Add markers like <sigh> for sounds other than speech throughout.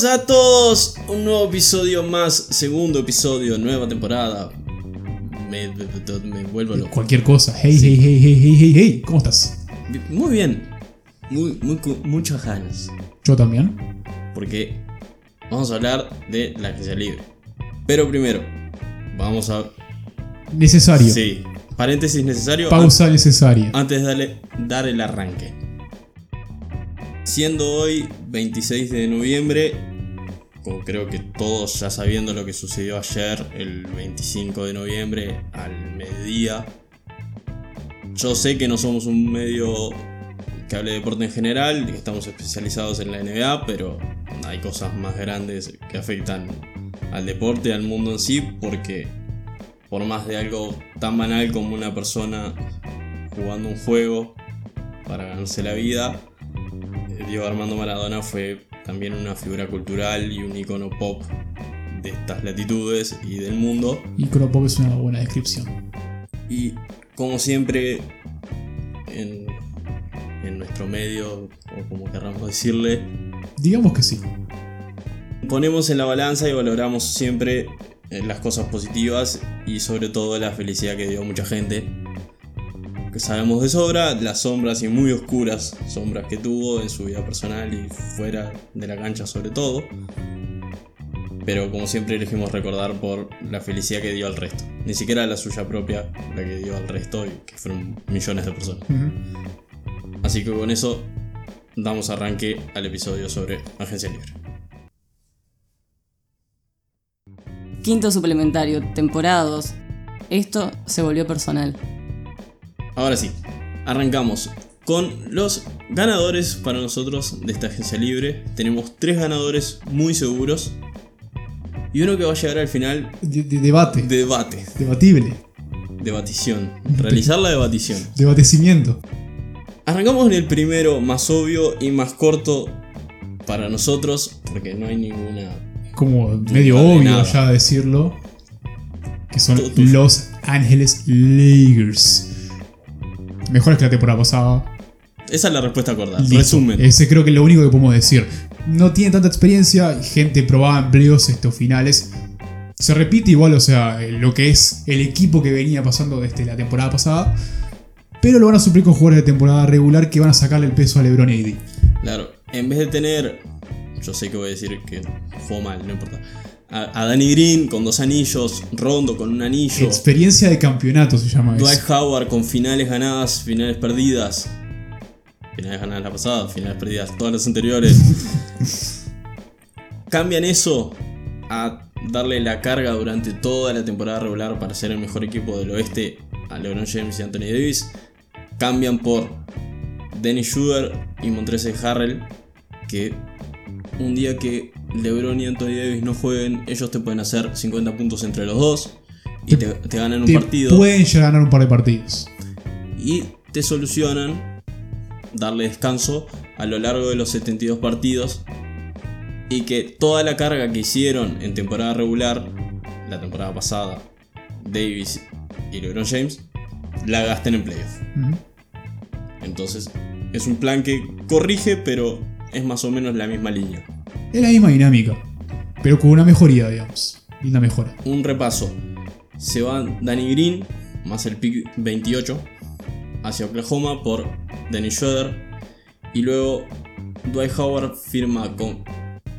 Bienvenidos a todos un nuevo episodio más, segundo episodio, nueva temporada. Me, me- me vuelvo loco. Cualquier cosa. Hey, hey, hey, hey, hey, hey, hey. ¿Cómo estás? Muy bien, muy, muy, muchas ganas, Yo también. porque vamos a hablar de la agencia libre. Pero primero, vamos a... Necesario. Sí, paréntesis necesario. Pausa necesaria. Antes de darle, dar el arranque. Siendo hoy 26 de noviembre, como creo que todos ya sabiendo lo que sucedió ayer, el 25 de noviembre al mediodía, yo sé que no somos un medio que hable de deporte en general, que estamos especializados en la NBA, pero hay cosas más grandes que afectan al deporte, al mundo en sí, porque por más de algo tan banal como una persona jugando un juego para ganarse la vida, Diego Armando Maradona fue también una figura cultural y un icono pop de estas latitudes y del mundo. Y Pop es una buena descripción. Y como siempre, en, en nuestro medio, o como querramos decirle, Digamos que sí. ponemos en la balanza y valoramos siempre eh, las cosas positivas y sobre todo la felicidad que dio mucha gente. Que sabemos de sobra, las sombras y muy oscuras sombras que tuvo en su vida personal y fuera de la cancha sobre todo. Pero como siempre elegimos recordar por la felicidad que dio al resto. Ni siquiera la suya propia, la que dio al resto y que fueron millones de personas. Así que con eso damos arranque al episodio sobre Agencia Libre. Quinto suplementario, temporada 2. Esto se volvió personal. Ahora sí, arrancamos con los ganadores para nosotros de esta agencia libre. Tenemos tres ganadores muy seguros y uno que va a llegar al final De- de- debate. de debate, Debatible. debatición, realizar la debatición. Debatecimiento. Arrancamos en el primero más obvio y más corto para nosotros porque no hay ninguna... Como medio obvio ya decirlo. Que son. Los Ángeles Lakers. Mejores que la temporada pasada. Esa es la respuesta. Listo. Resumen. Ese creo que es lo único que podemos decir. No tiene tanta experiencia, gente probada en playoffs estos finales. Se repite igual, o sea, eh, lo que es el equipo que venía pasando desde la temporada pasada. Pero lo van a suplir con jugadores de temporada regular que van a sacarle el peso a LeBron y AD. Claro, en vez de tener, yo sé que voy a decir que fue mal, no importa. A, a Danny Green con dos anillos, Rondo con un anillo, Experiencia de campeonato se llama Dwight eso. Howard con finales ganadas, finales perdidas. Finales ganadas la pasada, finales perdidas todas las anteriores. <laughs> Cambian eso a darle la carga durante toda la temporada regular para ser el mejor equipo del oeste a LeBron James y Anthony Davis. Cambian por Dennis Schroeder y Montrezl Harrell que un día que LeBron y Anthony Davis no jueguen, ellos te pueden hacer 50 puntos entre los dos y te, te ganan un Te partido pueden llegar a ganar un par de partidos. y te solucionan darle descanso a lo largo de los 72 partidos y que toda la carga que hicieron en temporada regular, la temporada pasada, Davis y LeBron James, la gasten en playoff. Entonces, es un plan que corrige, pero es más o menos la misma línea. Es la misma dinámica, pero con una mejoría, digamos. Linda mejora. Un repaso. Se va Danny Green, más el pick 28, hacia Oklahoma por Dennis Schroeder. Y luego Dwight Howard firma con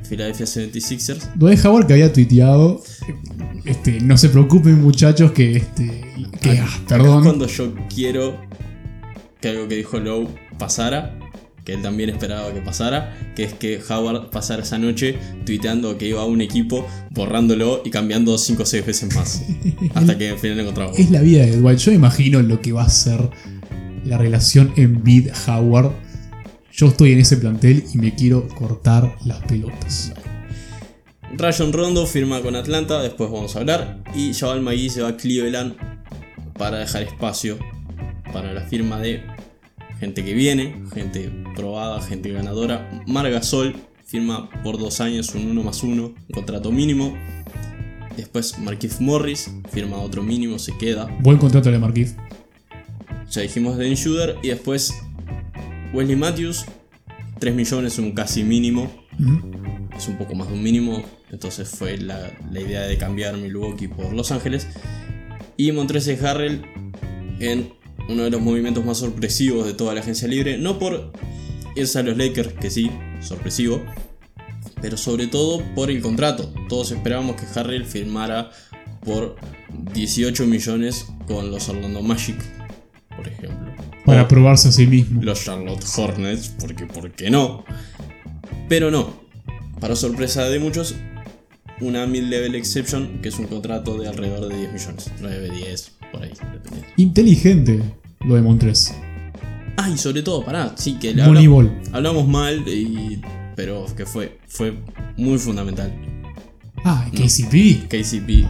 Philadelphia 76ers. Dwight Howard que había tuiteado. Este, no se preocupen muchachos que este. Que, ah, acá perdón. es cuando yo quiero que algo que dijo Lowe pasara, que él también esperaba que pasara, que es que Howard pasara esa noche tuiteando que iba a un equipo, borrándolo y cambiando 5 o 6 veces más. <laughs> hasta que al final encontraba. Es la vida de Dwight. Yo imagino lo que va a ser la relación en Bid Howard. Yo estoy en ese plantel y me quiero cortar las pelotas. Rayon Rondo firma con Atlanta, después vamos a hablar. Y Jabal Magui se va a Cleveland para dejar espacio para la firma de gente que viene, gente probada, gente ganadora. Margasol firma por dos años un 1 más 1, un contrato mínimo. Después Marquise Morris firma otro mínimo, se queda. Buen contrato de Marquis. Ya dijimos de Shooter. Y después Wesley Matthews, 3 millones, un casi mínimo. Es un poco más de un mínimo. Entonces fue la, la idea de cambiar Milwaukee por Los Ángeles. Y Montrezl Harrell en uno de los movimientos más sorpresivos de toda la agencia libre. No por irse a los Lakers, que sí, sorpresivo. Pero sobre todo por el contrato. Todos esperábamos que Harrell firmara por 18 millones con los Orlando Magic, por ejemplo. Para O probarse a sí mismo. los Charlotte Hornets, porque ¿por qué no? Pero no. Para sorpresa de muchos, una mid-level exception, que es un contrato de alrededor de 10 millones. 9, 10, por ahí, dependiendo. Inteligente lo de Montres. Ah, y sobre todo, pará, sí que le hablamos, hablamos mal, y, pero que fue, fue muy fundamental. Ah, KCP. KCP,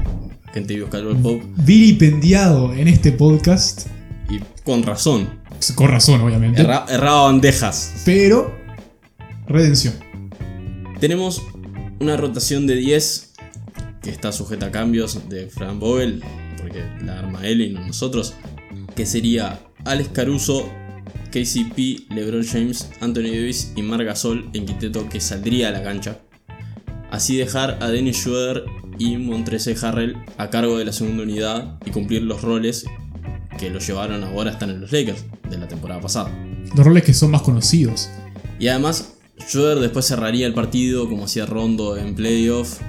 gente de Oscar Pop, Vilipendiado en este podcast. y con razón, Con razón, obviamente. erra- erraba bandejas. Pero. Redención. Tenemos una rotación de 10 que está sujeta a cambios de Fran Vogel, porque la arma él y no nosotros, que sería Alex Caruso, KCP, LeBron James, Anthony Davis y Marc Gasol en quinteto que saldría a la cancha. Así dejar a Dennis Schroeder y Montrezl Harrell a cargo de la segunda unidad y cumplir los roles que los llevaron ahora a estar en los Lakers de la temporada pasada. Los roles que son más conocidos. Y además, Schroeder después cerraría el partido como hacía Rondo en playoff.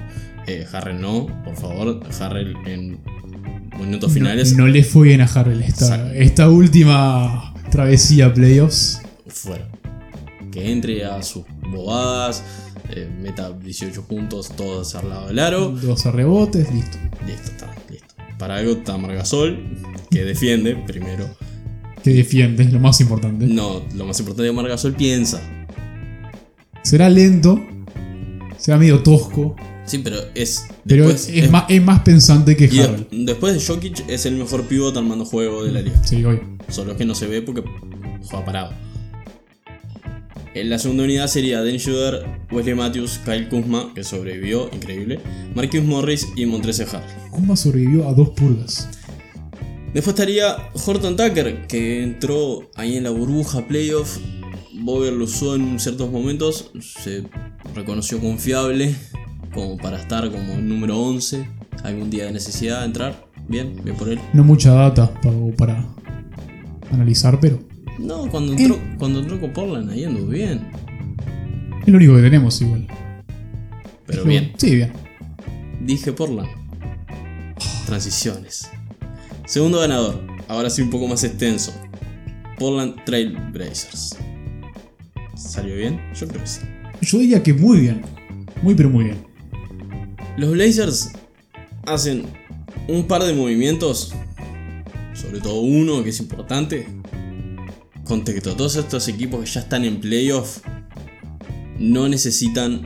Eh, Harrell no, por favor. Harrell en minutos finales. No, no le fue bien a Harrell esta, esta última travesía playoffs. Fuera. Que entre a sus bobadas. eh, meta 18 puntos, todos al lado del aro. Dos a rebotes, listo. Listo, está, listo. Para algo está Margasol, que defiende primero. Que defiende, es lo más importante. No, lo más importante de Margasol piensa. Será lento, será medio tosco, Sí, pero es. pero después- es, más, es más pensante que Harrell. después de Jokic es el mejor pivot armando juego de la liga. Sí, hoy. Solo que no se ve porque juega parado. En la segunda unidad sería Dennis Schroeder, Wesley Matthews, Kyle Kuzma, que sobrevivió, increíble, Marcus Morris y Montrezl Harrell. Kumba sobrevivió a dos purgas. Después estaría Horton Tucker, que entró ahí en la burbuja playoff. Bober lo usó en ciertos momentos, se reconoció confiable como para estar como número 11. Algún día de necesidad de entrar. Bien, bien por él. No mucha data para, para analizar, pero No, cuando entró, cuando entró con Portland ahí anduvo bien. es lo único que tenemos igual. Pero bien. Sí, bien. Dije Portland. Transiciones. Segundo ganador. Ahora sí un poco más extenso. Portland Trail Blazers. ¿Salió bien? Yo creo que sí. Yo diría que muy bien. Muy, pero muy bien. Los Blazers hacen un par de movimientos. Sobre todo uno que es importante. Contexto. Todos estos equipos que ya están en playoff no necesitan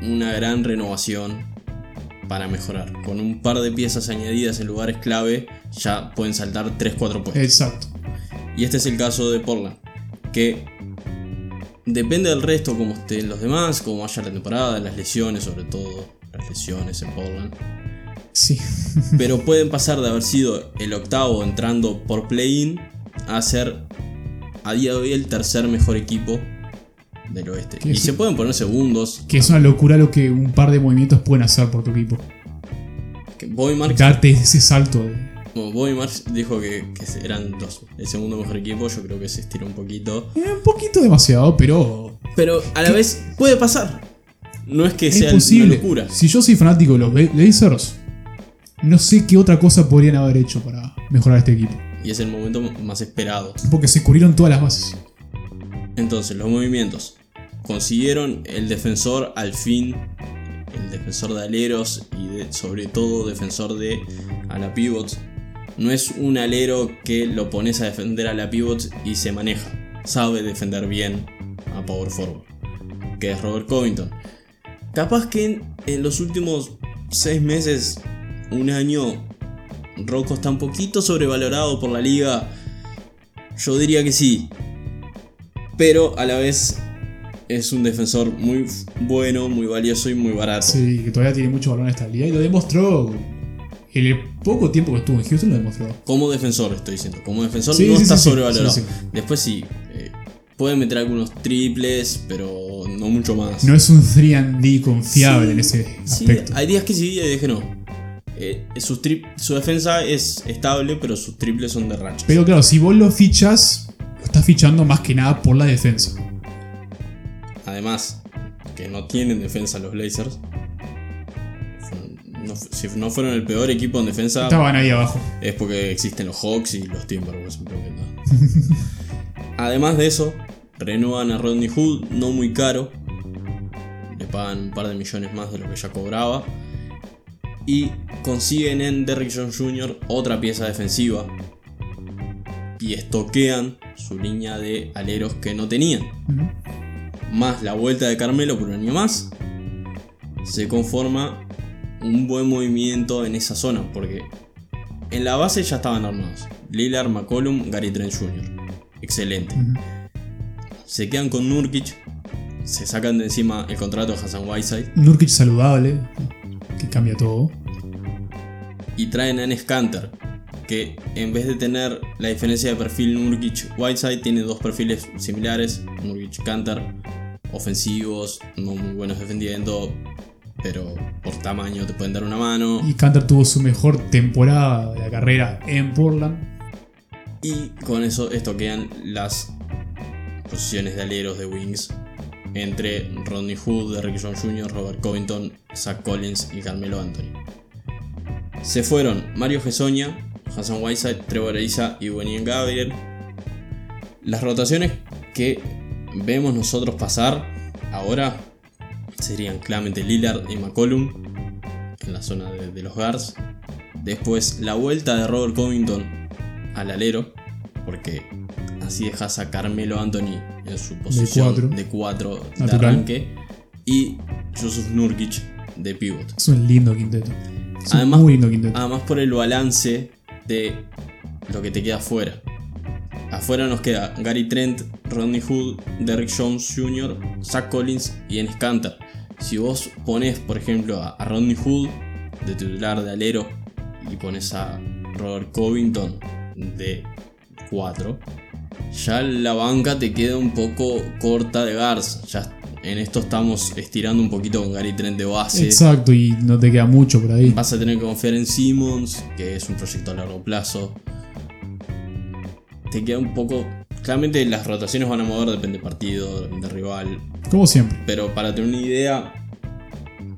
una gran renovación para mejorar. Con un par de piezas añadidas en lugares clave ya pueden saltar 3-4 puestos. Exacto. Y este es el caso de Portland, que depende del resto, como estén los demás, como vaya la temporada, las lesiones, sobre todo las lesiones en Portland. Sí. <laughs> Pero pueden pasar de haber sido el octavo entrando por play-in a ser a día de hoy el tercer mejor equipo del oeste. Que Y es- se pueden poner segundos. Que es una locura lo que un par de movimientos pueden hacer por tu equipo. Bobby Marks, Darte ese salto de. bueno, Bobby Marks dijo que, que eran los, el segundo mejor equipo. Yo creo que se estiró un poquito. Eh, un poquito demasiado, pero. Pero a la vez puede pasar. No es que Es sea posible. una locura. Si yo soy fanático de los Blazers, no sé qué otra cosa podrían haber hecho para mejorar este equipo. Y es el momento más esperado. Porque se cubrieron todas las bases. Entonces, los movimientos. Consiguieron el defensor al fin. El defensor de aleros y de- sobre todo defensor de a la pivot. No es un alero que lo pones a defender a la pivot y se maneja. Sabe defender bien a power forward. Que es Robert Covington. Capaz que en, en los últimos 6 meses, un año, Rocco está un poquito sobrevalorado por la liga. Yo diría que sí. Pero a la vez es un defensor muy bueno, muy valioso y muy barato. Sí, que todavía tiene mucho valor en esta liga y lo demostró. En el poco tiempo que estuvo en Houston lo demostró. Como defensor estoy diciendo. Como defensor Sí, no sí, está sí, sobrevalorado. Después sí. eh, puede meter algunos triples, pero no mucho más. No es un 3D confiable Sí, en ese sí, aspecto. hay días que sí y hay días que no. Eh, tri- su defensa es estable, pero sus triples son de rachas. Pero claro, si vos lo fichas, lo estás fichando más que nada por la defensa. Además, que no tienen defensa los Blazers. No si no fueron el peor equipo en defensa, Estaban ahí abajo. es porque existen los Hawks y los Timberwolves. <laughs> Además de eso, renuevan a Rodney Hood, no muy caro. Le pagan un par de millones más de lo que ya cobraba. Y consiguen en Derrick Jones Jr. otra pieza defensiva. Y estoquean su línea de aleros que no tenían. Más la vuelta de Carmelo por un año más. Se conforma un buen movimiento en esa zona. Porque en la base ya estaban armados. Lillard, McCollum, Gary Trent Jr. Excelente. Se quedan con Nurkic. Se sacan de encima el contrato de Hassan Whiteside. Nurkic saludable, que cambia todo. Y traen a Enes Kanter. Que en vez de tener la diferencia de perfil Nurkic-Whiteside, tiene dos perfiles similares. Nurkic-Kanter. Ofensivos, no muy buenos defendiendo. Pero por tamaño te pueden dar una mano. Y Cantor tuvo su mejor temporada de la carrera en Portland. Y con eso estoquean las posiciones de aleros de Wings entre Rodney Hood, Derrick Jones Jr., Robert Covington, Zach Collins y Carmelo Anthony. Se fueron Mario Gesoña, Hassan Whiteside, Trevor Ariza y Wenyen Gabriel. Las rotaciones que vemos nosotros pasar ahora serían claramente Lillard y McCollum en la zona de, de los guards. Después la vuelta de Robert Covington al alero, porque así dejas a Carmelo Anthony en su posición de 4 de arranque y Joseph Nurkic de pivot. Es un lindo quinteto. Es un Además- muy lindo quinteto. Además por el balance de lo que te queda afuera. Afuera nos queda Gary Trent, Rodney Hood, Derrick Jones Jr., Zach Collins y Enes Kanter. Si vos pones, por ejemplo, a, a Rodney Hood de titular de alero y pones a Robert Covington de 4, ya la banca te queda un poco corta de guards. Ya en esto estamos estirando un poquito con Gary Trent de base. Exacto, y no te queda mucho por ahí. Vas a tener que confiar en Simmons, que es un proyecto a largo plazo. Te queda un poco. Claramente las rotaciones van a mover, depende del partido, depende del rival. Como siempre. Pero para tener una idea,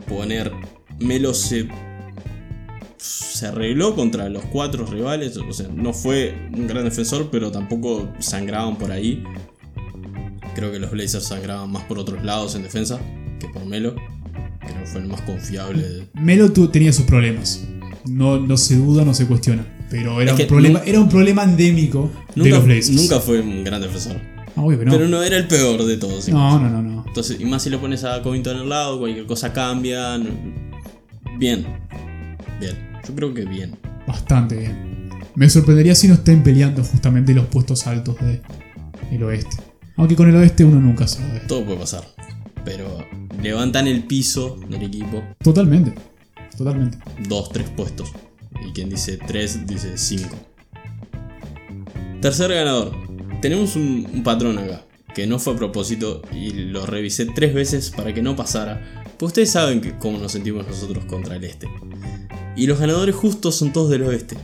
poner Melo se, se arregló contra los cuatro rivales. O sea, no fue un gran defensor, pero tampoco sangraban por ahí. Creo que los Blazers sangraban más por otros lados en defensa que por Melo. Creo que fue el más confiable de, Melo tenía sus problemas. No, no se duda, no se cuestiona. Pero era, Es que un, problema, era un problema endémico de Nunca, los Blazers. nunca fue un gran defensor. Ah, obvio que no. Pero no era el peor de todos. no, no, no, no. Entonces, y más si le pones a Covington al lado, cualquier cosa cambia. Bien. Bien. Yo creo que bien. Bastante bien. Me sorprendería si no estén peleando justamente los puestos altos de el oeste. Aunque con el oeste uno nunca sabe. Todo puede pasar. Pero levantan el piso del equipo. Totalmente. Totalmente. Dos, tres puestos. Y quien dice tres, dice cinco. Tercer ganador. Tenemos un, un patrón acá. Que no fue a propósito y lo revisé tres veces para que no pasara. Pues ustedes saben que, cómo nos sentimos nosotros contra el este. Y los ganadores justos son todos del oeste.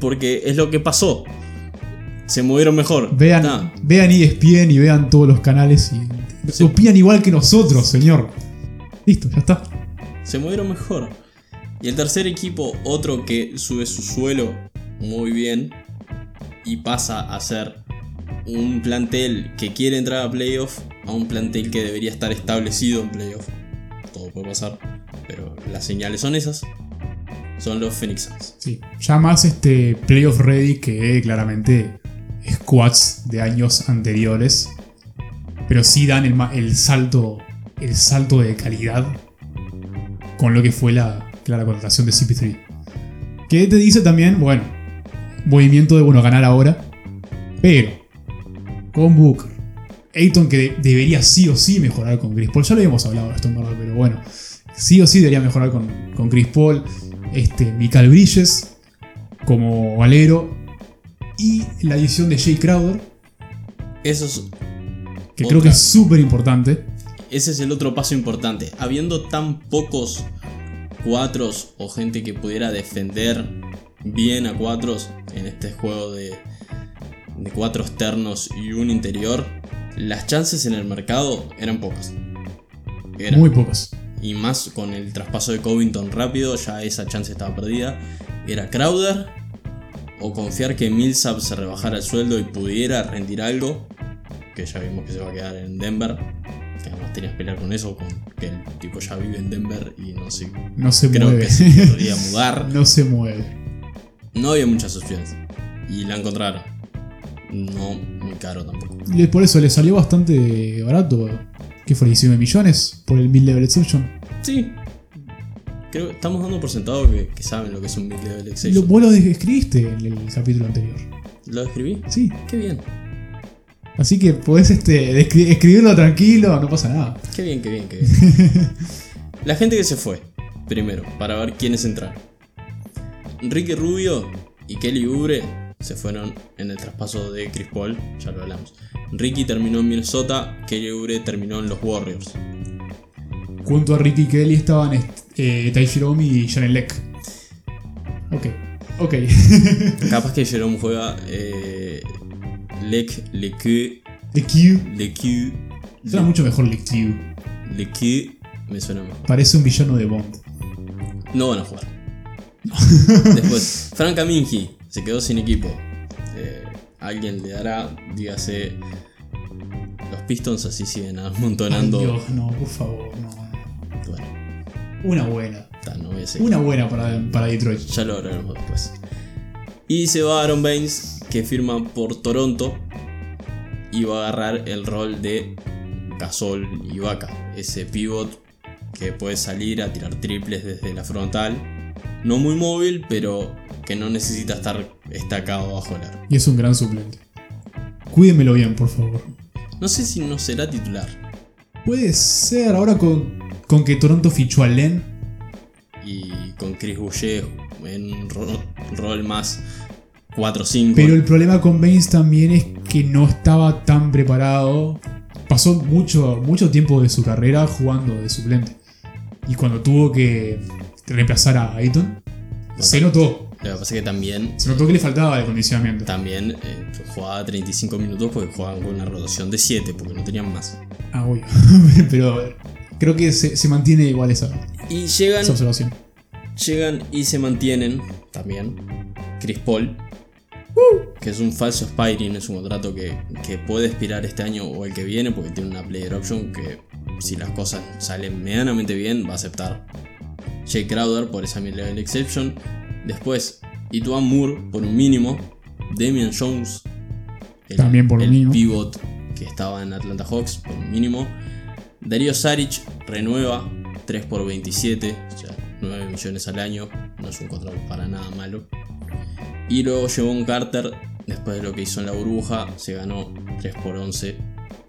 Porque es lo que pasó. Se movieron mejor. Vean, Está. vean ESPN y vean todos los canales y Sí. opinan igual que nosotros, señor. Listo, ya está. se movieron mejor. Y el tercer equipo, otro que sube su suelo muy bien y pasa a ser un plantel que quiere entrar a playoff a un plantel que debería estar establecido en playoff. Todo puede pasar, pero las señales son esas. Son los Phoenix Suns. Sí. Ya más este playoff ready que claramente squads de años anteriores. Pero sí dan el, salto. El salto de calidad. Con lo que fue la, la contratación de CP3. Que te dice también, bueno, movimiento de bueno ganar ahora. Pero con Booker. Ayton que de- debería sí o sí mejorar con Chris Paul. Ya lo habíamos hablado esto en verdad, pero bueno. Sí o sí debería mejorar con, con Chris Paul. Este, Michael Bridges como valero. Y la adición de Jay Crowder. Esos Que creo que es súper importante. Ese es el otro paso importante. Habiendo tan pocos cuatros o gente que pudiera defender bien a cuatros en este juego de, de cuatro externos y un interior, las chances en el mercado eran pocas. Eran. Muy pocas. Y más con el traspaso de Covington rápido, ya esa chance estaba perdida. Era Crowder o confiar que Millsap se rebajara el sueldo y pudiera rendir algo, que ya vimos que se va a quedar en Denver. Que además tenías que pelear con eso, con que el tipo ya vive en Denver y no sé, No se creo mueve. que se podría <laughs> mudar. no se mueve. No había muchas opciones. Y la encontraron. No muy caro tampoco. Y por eso le salió bastante barato. ¿Qué fue? 19 millones por el mid-level exception. Sí. Creo que estamos dando por sentado que, que saben lo que es un mid-level Lo, exception. vos lo escribiste en el capítulo anterior. ¿Lo escribí? Sí. Qué bien. Así que podés este, escribirlo tranquilo, no pasa nada. Qué bien, qué bien, qué <laughs> bien. La gente que se fue, primero, para ver quiénes entraron. Ricky Rubio y Kelly Oubre se fueron en el traspaso de Chris Paul, ya lo hablamos. Ricky terminó en Minnesota, Kelly Oubre terminó en los Warriors. Junto a Ricky Kelly estaban est- eh, Ty Jerome y Jaren Leck. Ok. Ok. <laughs> Capaz que Jerome juega eh, Lec, Leque, Q. Leque, Suena mucho mejor Q. Leque, me suena mejor. Parece un villano de Bond. No van a jugar. <laughs> Después, Frank Kaminski se quedó sin equipo. Eh, alguien le dará, dígase, los Pistons así siguen Ay, amontonando. Dios, no, por favor, no. Bueno, Una buena. ta, no voy a seguir. Una buena para, para Detroit. Ya lo hablaremos después. Y se va Aaron Baines, que firma por Toronto. Y va a agarrar el rol de Gasol y Vaca. Ese pivot que puede salir a tirar triples desde la frontal. No muy móvil, pero que no necesita estar estacado bajo el aro. Y es un gran suplente. Cuídemelo bien, por favor. No sé si no será titular. Puede ser ahora con, con que Toronto fichó a Len. Y con Chris Boucher en un ro- rol más 4-5. Pero el problema con Baines también es que no estaba tan preparado. Pasó mucho, mucho tiempo de su carrera jugando de suplente. Y cuando tuvo que reemplazar a Ayton, se notó. Lo que pasa es que también Se notó que le faltaba de condicionamiento. También eh, jugaba 35 minutos porque jugaban con una rotación de 7 porque no tenían más. Ah, obvio. <laughs> Pero creo que se, se mantiene igual esa, Y llegan, esa observación. llegan y se mantienen también Chris Paul, que es un falso Spiring, es un contrato que, que puede expirar este año o el que viene porque tiene una player option que si las cosas salen medianamente bien va a aceptar. Jay Crowder por esa mid-level exception. Después, Ituan Moore por un mínimo. Damian Jones. El, También por un el mínimo. pivot que estaba en Atlanta Hawks por un mínimo. Darío Saric renueva 3 por 27, o sea, 9 millones al año. No es un contrato para nada malo. Y luego Jevon Carter, después de lo que hizo en la burbuja, se ganó 3 por 11,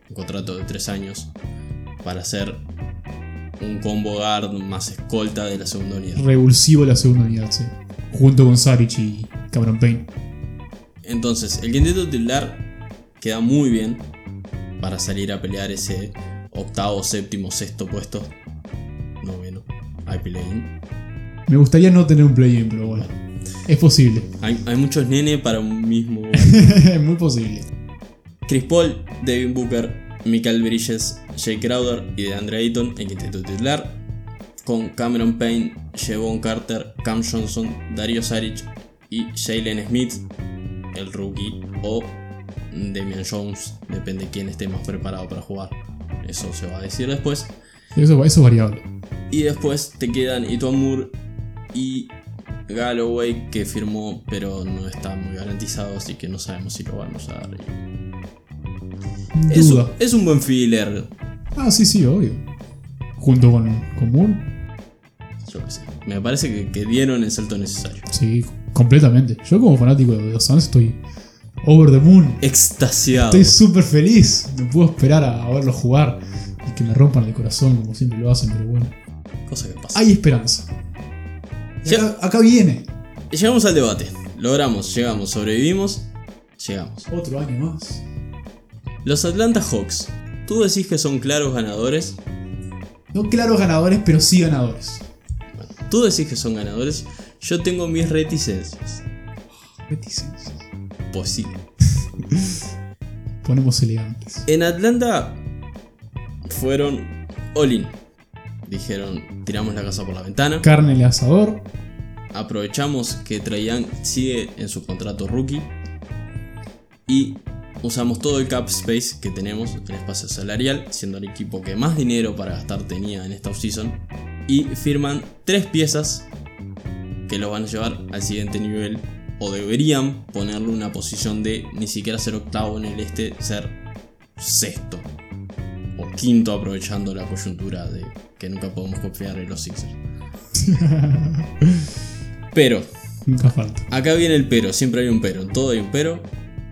un contrato de 3 años, para hacer un combo guard más escolta de la segunda unidad. Revulsivo la segunda unidad, sí. Junto con Saric y Cameron Payne. Entonces, el quinteto titular queda muy bien para salir a pelear ese octavo, séptimo, sexto puesto. Noveno. Hay play-in. Me gustaría no tener un play-in, pero bueno. Es posible. Hay, hay muchos nene para un mismo. <laughs> es muy posible. Chris Paul, Devin Booker, Michael Bridges, Jay Crowder y DeAndre Ayton en quinteto titular. Con Cameron Payne, Jevon Carter, Cam Johnson, Dario Saric y Jalen Smith, el rookie, o Damian Jones, depende quién esté más preparado para jugar. Eso se va a decir después. Eso, eso es variable. Y después te quedan Ituan Moore y Galloway, que firmó, pero no está muy garantizado, así que no sabemos si lo van a usar. Es es un buen filler, Ah, sí, sí, obvio. Junto con, con Moore. Yo qué sé. Me parece que, que dieron el salto necesario. Sí, completamente. Yo como fanático de los Suns estoy over the moon. Extasiado. Estoy súper feliz. No puedo esperar a, a verlos jugar y que me rompan el corazón como siempre lo hacen, pero bueno. Cosa que pasa. Hay esperanza. Y acá, acá viene. Llegamos al debate. Logramos, llegamos, sobrevivimos. Llegamos. Otro año más. Los Atlanta Hawks Tú decís que son claros ganadores. No claros ganadores, pero sí ganadores. Tú decís que son ganadores. Yo tengo mis reticencias. Reticencias. Pues sí. Ponemos elegantes. En Atlanta fueron all-in. Dijeron, tiramos la casa por la ventana. Carne el asador. Aprovechamos que Trae sigue en su contrato rookie. Y usamos todo el cap space que tenemos, el espacio salarial, siendo el equipo que más dinero para gastar tenía en esta offseason. Y firman tres piezas que lo van a llevar al siguiente nivel. O deberían ponerle una posición de ni siquiera ser octavo en el este, ser sexto. O quinto aprovechando la coyuntura de que nunca podemos confiar en los Sixers. <laughs> Pero, Nunca falta. acá viene el pero, siempre hay un pero, en todo hay un pero.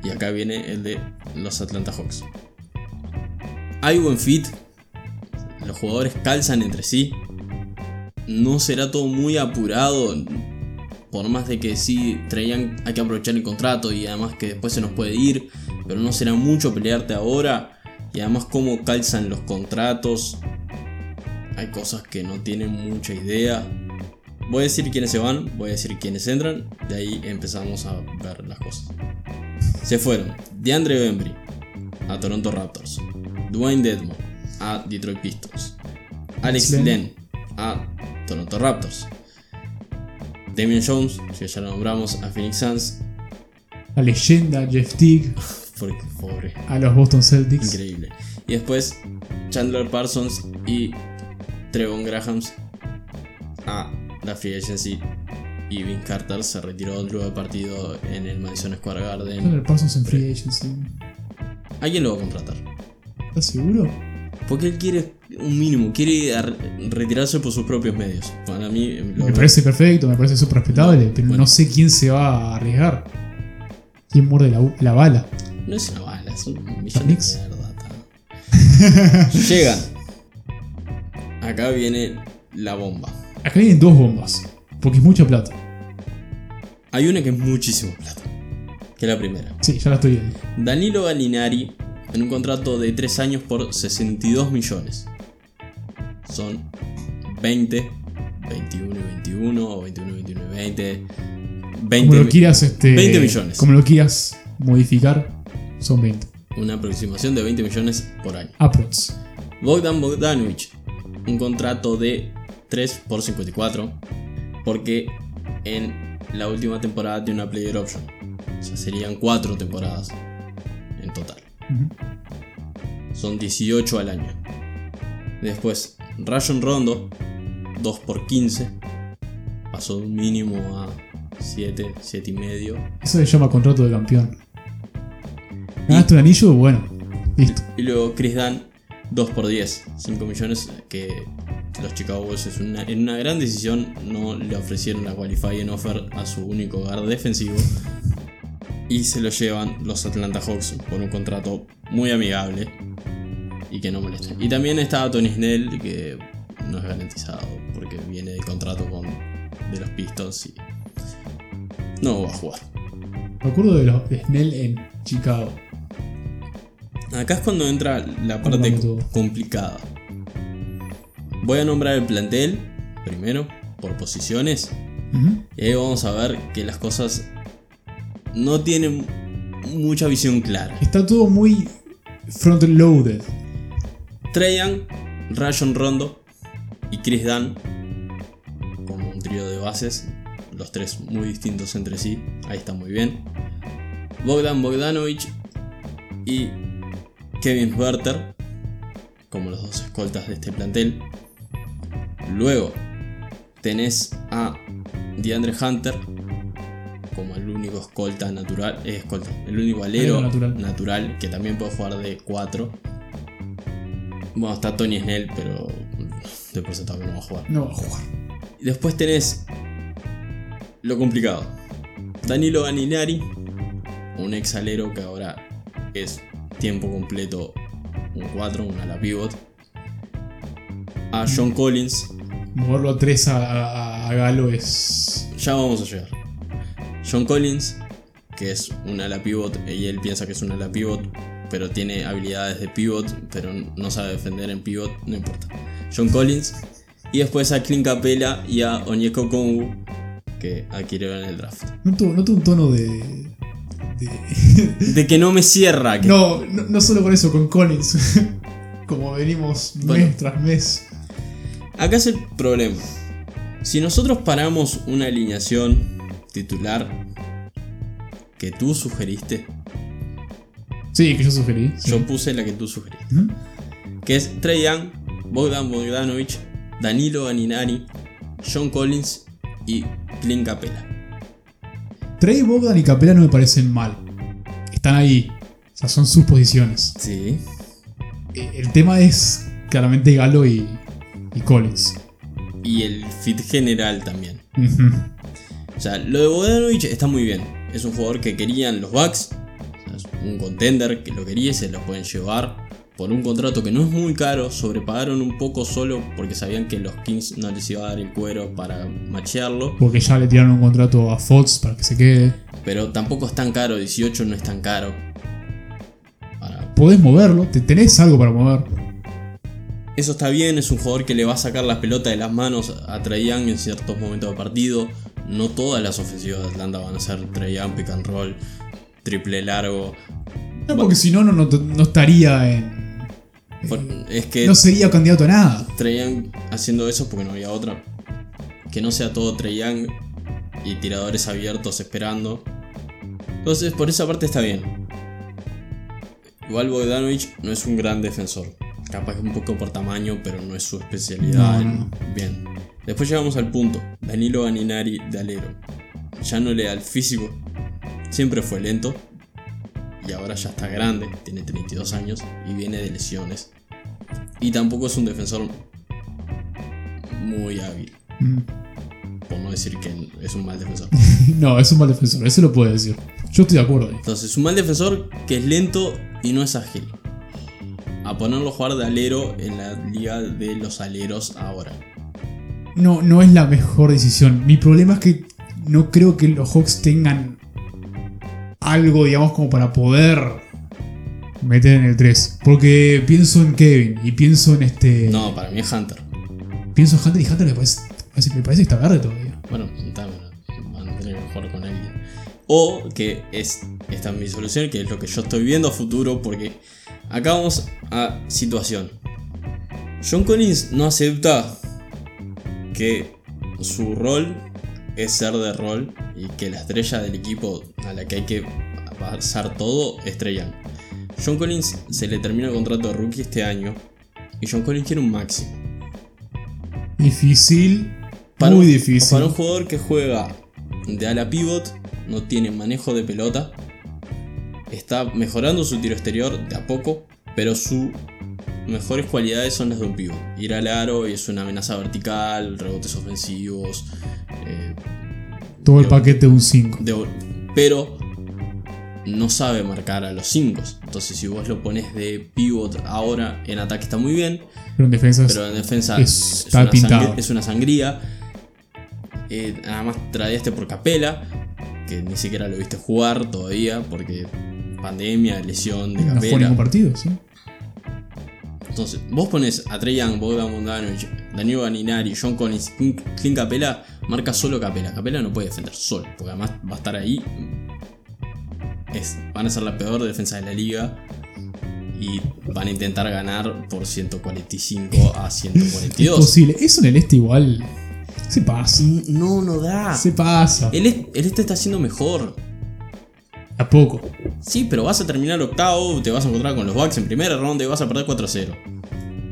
Y acá viene el de los Atlanta Hawks. Hay buen fit, los jugadores calzan entre sí. No será todo muy apurado, por más de que sí traían, hay que aprovechar el contrato y además que después se nos puede ir, pero no será mucho pelearte ahora. Y además cómo calzan los contratos, hay cosas que no tienen mucha idea. Voy a decir quiénes se van, voy a decir quiénes entran, de ahí empezamos a ver las cosas. Se fueron DeAndre Bembry a Toronto Raptors, Dwayne Dedmon a Detroit Pistons, Alex Len. A Toronto Raptors, Damian Jones, que ya lo nombramos, a Phoenix Suns, La leyenda Jeff Teague porque pobre, a los Boston Celtics. increíble. Y después Chandler Parsons y Trevon Grahams a la Free Agency. Y Vince Carter se retiró luego del partido en el Madison Square Garden. Chandler Parsons en Free Agency. ¿Alguien lo va a contratar? ¿Estás seguro? Porque él quiere un mínimo, quiere ar- retirarse por sus propios medios. Para mí, lo- Me parece perfecto, me parece súper respetable, pero Bueno. no sé quién se va a arriesgar. ¿Quién muerde la, la bala? no es una bala, es un millón de mierda. ta. <laughs> Llegan. Acá viene la bomba. Acá vienen dos bombas, porque es mucha plata. Hay una que es muchísimo plata. Que es la primera. Sí, ya la estoy viendo. Danilo Gallinari en un contrato de 3 años por 62 millones. Son 20, 21 y 21, o 21 y 21 y 20. 20 Como lo quieras, este, 20 millones. Como lo quieras modificar, son 20. Una aproximación de 20 millones por año. Aprox. Bogdan Bogdanovic, un contrato de 3 por 54, porque en la última temporada tiene una player option. O sea, serían 4 temporadas en total. Ujú. Son 18 al año. Después, Rayon Rondo, 2 por 15. Pasó de un mínimo a 7, 7 y medio. Eso se llama contrato de campeón. ¿Ganaste un anillo? Bueno, listo. Y luego Chris Dunn, 2 por 10, 5 millones que los Chicago Bulls es una- en una gran decisión no le ofrecieron la qualifying offer a su único guard defensivo y se lo llevan los Atlanta Hawks por un contrato muy amigable y que no molesta. Y también estaba Tony Snell que no es garantizado porque viene de contrato con de los Pistons y no va a jugar. Me acuerdo de los de Snell en Chicago. Acá es cuando entra la parte complicada. Voy a nombrar el plantel primero, por posiciones. Y ahí vamos a ver que las cosas no tienen mucha visión clara. Está todo muy front-loaded. Trajan, Rayon Rondo y Chris Dunn como un trío de bases, los tres muy distintos entre sí, ahí está muy bien. Bogdan Bogdanovic y Kevin Werther como los dos escoltas de este plantel. Luego tenés a DeAndre Hunter como el único escolta natural, eh, escolta, el único alero Alero natural. natural que también puede jugar de 4. Bueno, está Tony Snell, pero de por sentado que no va a jugar. No va a jugar. Y después tenés lo complicado. Danilo Ganinari, un ex alero que ahora es tiempo completo un 4, un ala pivot. A John Collins, Moverlo a 3 a, a- a Galo es. ya vamos a llegar. John Collins, que es un ala pivot y él piensa que es un ala pivot pero tiene habilidades de pivot, pero no sabe defender en pivot, no importa. John Collins. Y después a Clint Capella y a Onyeko Kongu, que adquirieron en el draft. Noto, noto un tono de. de- <laughs> De que no me cierra. Que no, no, no solo con eso, con Collins. <laughs> Como venimos Bueno. mes tras mes. Acá es el problema. Si nosotros paramos una alineación titular que tú sugeriste, Sí, que yo sugerí. sí. yo puse la que tú sugeriste. Ujú. Que es Trey Young, Bogdan Bogdanovic, Danilo Aninari, John Collins y Clint Capella. Trey Bogdan y Capela no me parecen mal. Están ahí. O sea, son sus posiciones. Sí. Eh, El tema es claramente Galo y, y Collins. Y el fit general también. O sea, lo de Bogdanovic está muy bien. Es un jugador que querían los Bucks. Un contender que lo quería y se lo pueden llevar por un contrato que no es muy caro. Sobrepagaron un poco solo porque sabían que los Kings no les iba a dar el cuero para machearlo. Porque ya le tiraron un contrato a Fox para que se quede. Pero tampoco es tan caro. 18 no es tan caro. Para- Podés moverlo, te tenés algo para mover. Eso está bien. Es un jugador que le va a sacar la pelota de las manos a Trae Young en ciertos momentos de partido. No todas las ofensivas de Atlanta van a ser Trae Young, pick and roll, triple largo. No, porque si no, no, no, estaría en. Por- Es que No sería candidato a nada. Young haciendo eso porque no había otra. Que no sea todo Trae Young y tiradores abiertos esperando. Entonces, por esa parte está bien. Igual Bogdanovich no es un gran defensor. Capaz que un poco por tamaño, pero no es su especialidad. No, no. Bien. Después llegamos al punto. Danilo Aninari de alero. Ya no le da el físico. Siempre fue lento. Y ahora ya está grande. Tiene 32 años. Y viene de lesiones. Y tampoco es un defensor muy hábil. Mm. Por no decir que es un mal defensor. <laughs> No, es un mal defensor, eso lo puede decir. Yo estoy de acuerdo ahí. Entonces, un mal defensor que es lento y no es ágil. A ponerlo a jugar de alero en la liga de los aleros ahora. No, no es la mejor decisión. Mi problema es que no creo que los Hawks tengan algo, digamos, como para poder meter en el 3. Porque pienso en Kevin y pienso en este. No, para mí es Hunter. Pienso en Hunter y Hunter me parece, me parece que está verde todavía. Bueno, también van a tener que jugar con alguien. O que es esta es mi solución, que es lo que yo estoy viendo a futuro, porque acá vamos a situación. John Collins no acepta que su rol es ser de rol y que la estrella del equipo a la que hay que pasar todo es Young. John Collins se le termina el contrato de rookie este año y John Collins quiere un máximo. Difícil. Para muy un- difícil. Para un jugador que juega de ala pivot, no tiene manejo de pelota, está mejorando su tiro exterior de a poco, pero sus mejores cualidades son las de un pivot. Ir al aro y es una amenaza vertical, rebotes ofensivos, eh, Todo el paquete de un 5. de- pero no sabe marcar a los 5. Entonces si vos lo pones de pivot ahora en ataque está muy bien, Pero en defensa es- pero en defensa es- es, está una, es una sangría. Eh, nada más traíaste por Capela, que ni siquiera lo viste jugar todavía, porque pandemia, lesión de no Capela. ningún partido, ¿sí? Entonces, vos pones a Trey Young, Bogdan Bogdanovic, Danilo Ganinari, John Collins, Clint Capela, marca solo Capela. Capela no puede defender solo, porque además va a estar ahí. Es, van a ser la peor defensa de la liga. Y van a intentar ganar por 145 a Es 142. posible. Eso en el este igual. Se pasa. No, no da. Se pasa. El, est- el este está haciendo mejor. A poco. Sí, pero vas a terminar octavo, te vas a encontrar con los Bucks en primera ronda y vas a perder 4-0.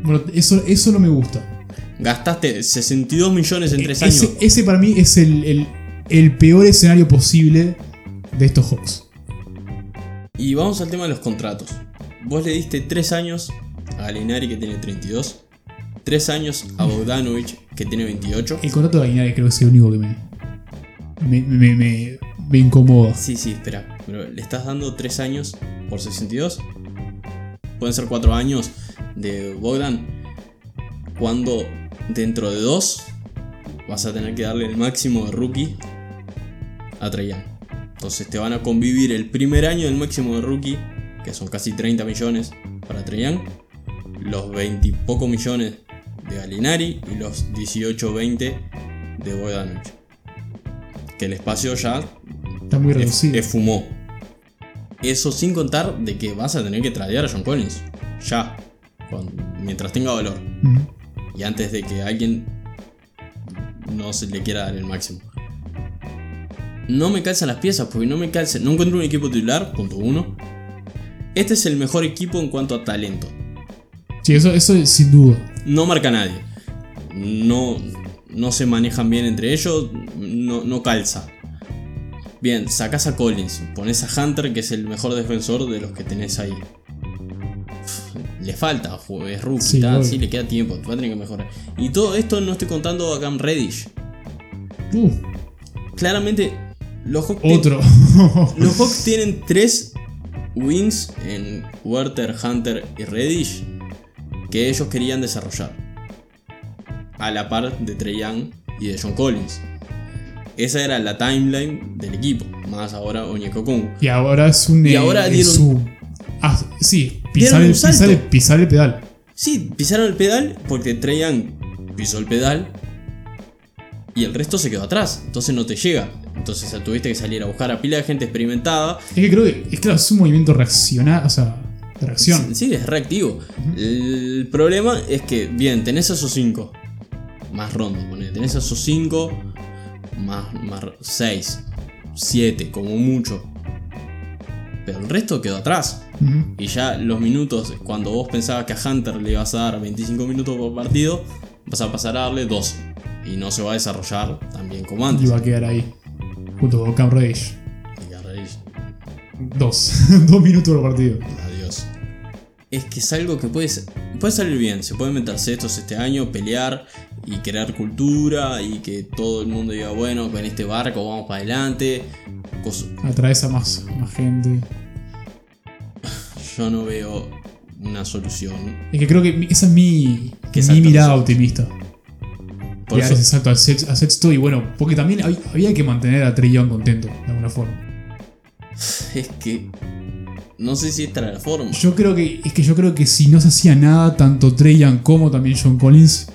Bueno, eso, eso no me gusta. Gastaste 62 millones en 3 ese, años. ese para mí es el, el- el peor escenario posible de estos Hawks. Y vamos al tema de los contratos. Vos le diste 3 años a Galinari que tiene 32, 3 años a Bogdanovich que tiene 28. El contrato de Aguinaga creo que es el único que me, me, me, me- me incomoda. Sí, sí, espera. Pero le estás dando 3 años por 62. Pueden ser 4 años de Bogdan. Cuando dentro de 2 vas a tener que darle el máximo de rookie a Trae Young. Entonces te van a convivir el primer año del máximo de rookie que son casi 30 millones para Trae Young, los 20 y pocos millones de Galinari y los 18-20 de Bogdanovich. Que el espacio ya Está muy es- reducido. esfumó. Eso sin contar de que vas a tener que tradear a John Collins. Ya. cuando- mientras tenga valor. Y antes de que alguien no se le quiera dar el máximo. No me calzan las piezas, porque no me calzan. No encuentro un equipo titular, punto uno. Este es el mejor equipo en cuanto a talento. Sí, eso, eso es sin duda. No marca a nadie. No, no se manejan bien entre ellos. No, no calza. Bien, sacas a Collins. Pones a Hunter, que es el mejor defensor de los que tenés ahí. Le falta, es rookie, Sí, le queda tiempo, va a tener que mejorar. Y todo esto no estoy contando a Cam Reddish. Uh, Claramente, los Hawks, otro. <laughs> los Hawks tienen tres wings en Werther, Hunter y Reddish que ellos querían desarrollar. A la par de Trey Young y de John Collins. Esa era la timeline del equipo. Más ahora Onyeko Okongwu. y ahora es un. Y eh, ahora es dieron- su- Ah, sí, pisar el, pisar, el, pisar el pedal. Sí, pisaron el pedal porque Young pisó el pedal y el resto se quedó atrás. Entonces no te llega. Entonces tuviste que salir a buscar a pila de gente experimentada Es que creo que es, claro, es un movimiento reaccionar, o sea, de reacción. Sí, es reactivo. El problema es que, bien, tenés esos 5. Más rondos, ponele. Tenés esos 5. Más 6. 7, como mucho. Pero el resto quedó atrás. Y ya los minutos, cuando vos pensabas que a Hunter le ibas a dar 25 minutos por partido, vas a pasar a darle 12. Y no se va a desarrollar tan bien como Y antes. va a quedar ahí. Junto con Cam Reddish. Y a raíz- Dos. <laughs> Dos minutos por partido. Adiós. Es que es algo que puede, puede salir bien. Se pueden meter estos este año, pelear y crear cultura y que todo el mundo diga, bueno, con este barco vamos para adelante. Atraes a más, más gente. Yo no veo una solución. Es que creo que esa es mi, Que mi mirada optimista. Por eso, sex- a sexto y bueno, porque también hab- había que mantener a Trey Young contento, de alguna forma. es que no sé si esta era la forma. Yo creo que, es que yo creo que si no se hacía nada, tanto Trey Young como también John Collins,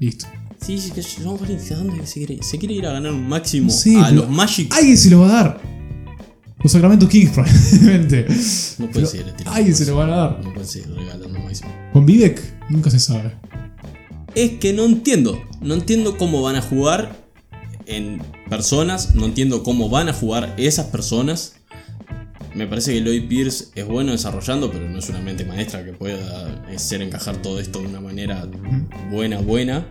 listo. Sí, sí, que John Collins, ¿a dónde se quiere? Se quiere ir a ganar un máximo Sí, a pero los Magic. Alguien se lo va a dar. Los Sacramento Kings <laughs> probablemente. no puede pero ser. tirando alguien un se lo van a dar. máximo. No puede ser regalando un máximo. Con Vivek nunca se sabe. Es que no entiendo. No entiendo cómo van a jugar en personas. No entiendo cómo van a jugar esas personas. Me parece que Lloyd Pierce es bueno desarrollando, pero no es una mente maestra que pueda hacer encajar todo esto de una manera buena, buena.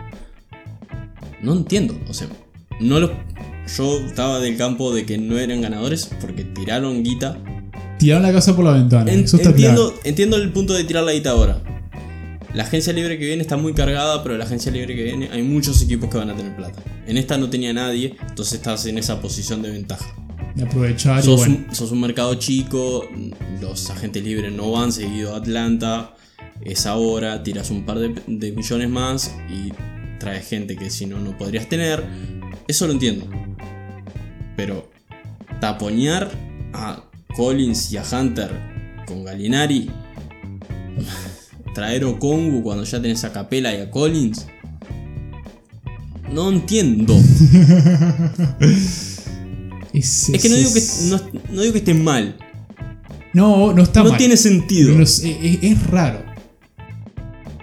No entiendo. O sea, no lo. Yo estaba del campo de que no eran ganadores porque tiraron guita. Tiraron la casa por la ventana. En- eso está entiendo, claro. entiendo el punto de tirar la guita ahora. La agencia libre que viene está muy cargada, pero la agencia libre que viene hay muchos equipos que van a tener plata. En esta no tenía nadie, entonces estás en esa posición de ventaja. De aprovechar y Sos, bueno. un, sos un mercado chico, los agentes libres no van seguido a Atlanta, es ahora, tiras un par de, de millones más y traes gente que si no, no podrías tener. Eso lo entiendo. Pero taponear a Collins y a Hunter con Galinari, <laughs> traer Okongu cuando ya tenés a Capela y a Collins, no entiendo. <laughs> Es, Es que no digo que, no, no digo que esté mal. No, no está no mal. tiene sentido. Pero es, es- es raro.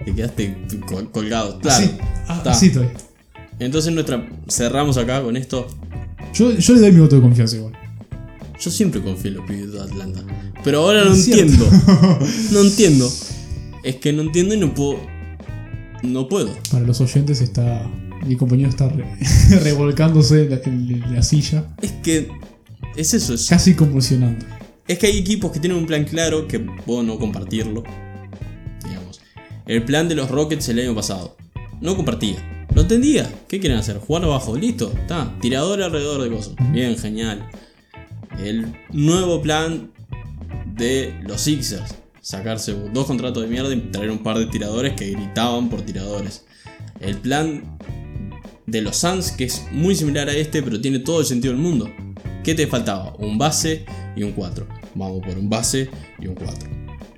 Te quedaste col- colgado. Claro. Así, ah, está. así estoy. Entonces nuestra. Cerramos acá con esto. Yo, yo le doy mi voto de confianza igual. Yo siempre confío en los pibes de Atlanta. Pero ahora no entiendo. <laughs> No entiendo. Es que no entiendo y no puedo. No puedo. Para los oyentes está. Mi compañero está re- <laughs> revolcándose en la, en la silla. Es que. Es eso. Es, Casi convulsionando. es que hay equipos que tienen un plan claro que puedo no compartirlo. Digamos. El plan de los Rockets el año pasado. No compartía. Lo entendía. ¿Qué quieren hacer? Jugar abajo. Listo. Está. Tirador alrededor de cosas. Bien, genial. El nuevo plan de los Sixers. Sacarse dos contratos de mierda y traer un par de tiradores que gritaban por tiradores. El plan de los Suns, que es muy similar a este, pero tiene todo el sentido del mundo. ¿Qué te faltaba? Un base y un 4. Vamos por un base y un 4.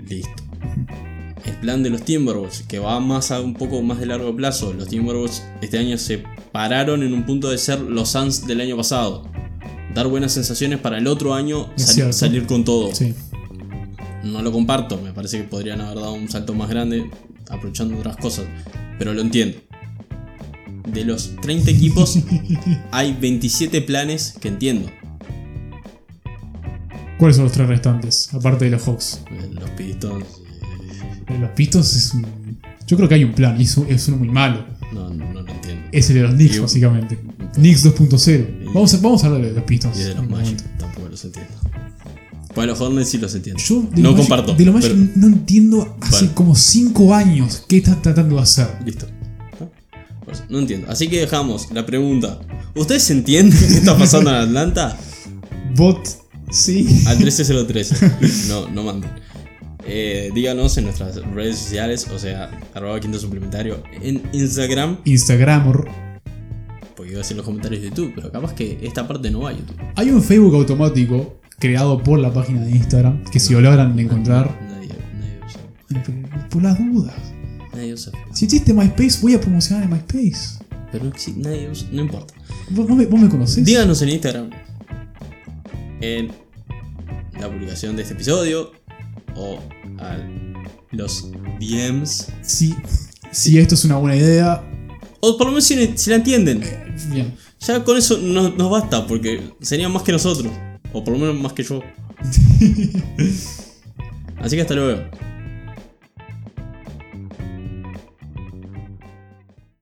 Listo. El plan de los Timberwolves, que va más a un poco más de largo plazo. Los Timberwolves este año se pararon en un punto de ser los Suns del año pasado. Dar buenas sensaciones para el otro año salir con todo. Sí. No lo comparto, me parece que podrían haber dado un salto más grande aprovechando otras cosas, pero lo entiendo. De los 30 equipos <laughs> hay 27 planes que entiendo. ¿Cuáles son los tres restantes? Aparte de los Hawks. Eh, Los Pistons, eh, Los Pistons es un. Yo creo que hay un plan y es, un- es uno muy malo. no, no, no lo entiendo. Es el de los Knicks, Y- básicamente. Knicks 2.0. Vamos a, vamos a hablar de los Pistons. Y de los Magic tampoco los entiendo. Pues los Hornets sí los entiendo. Yo de no Magic- comparto. De los Magic pero- no entiendo hace como 5 años qué está tratando de hacer. Listo. ¿No? Pues, no entiendo. Así que dejamos la pregunta. ¿Ustedes entienden qué está pasando en Atlanta? Bot, sí. Al 1303. No, no manden. Eh, díganos en nuestras redes sociales, o sea, arroba quinto suplementario en Instagram, Instagram. or- porque iba a decir en los comentarios de YouTube, pero capaz que esta parte no va a YouTube. Hay un Facebook automático creado por la página de Instagram que si lo logran encontrar. Nadie, nadie usa. Por las dudas. Nadie usa. Facebook. Si existe MySpace, voy a promocionar en MySpace. Pero no, exi- nadie usa. No importa. ¿Vos, vos me, vos me conocés? Díganos en Instagram. En la publicación de este episodio. O a los DMs. Si, si esto es una buena idea. O por lo menos si, si la entienden. Bien. Ya con eso no- nos basta, porque serían más que nosotros. O por lo menos más que yo. <laughs> Así que hasta luego.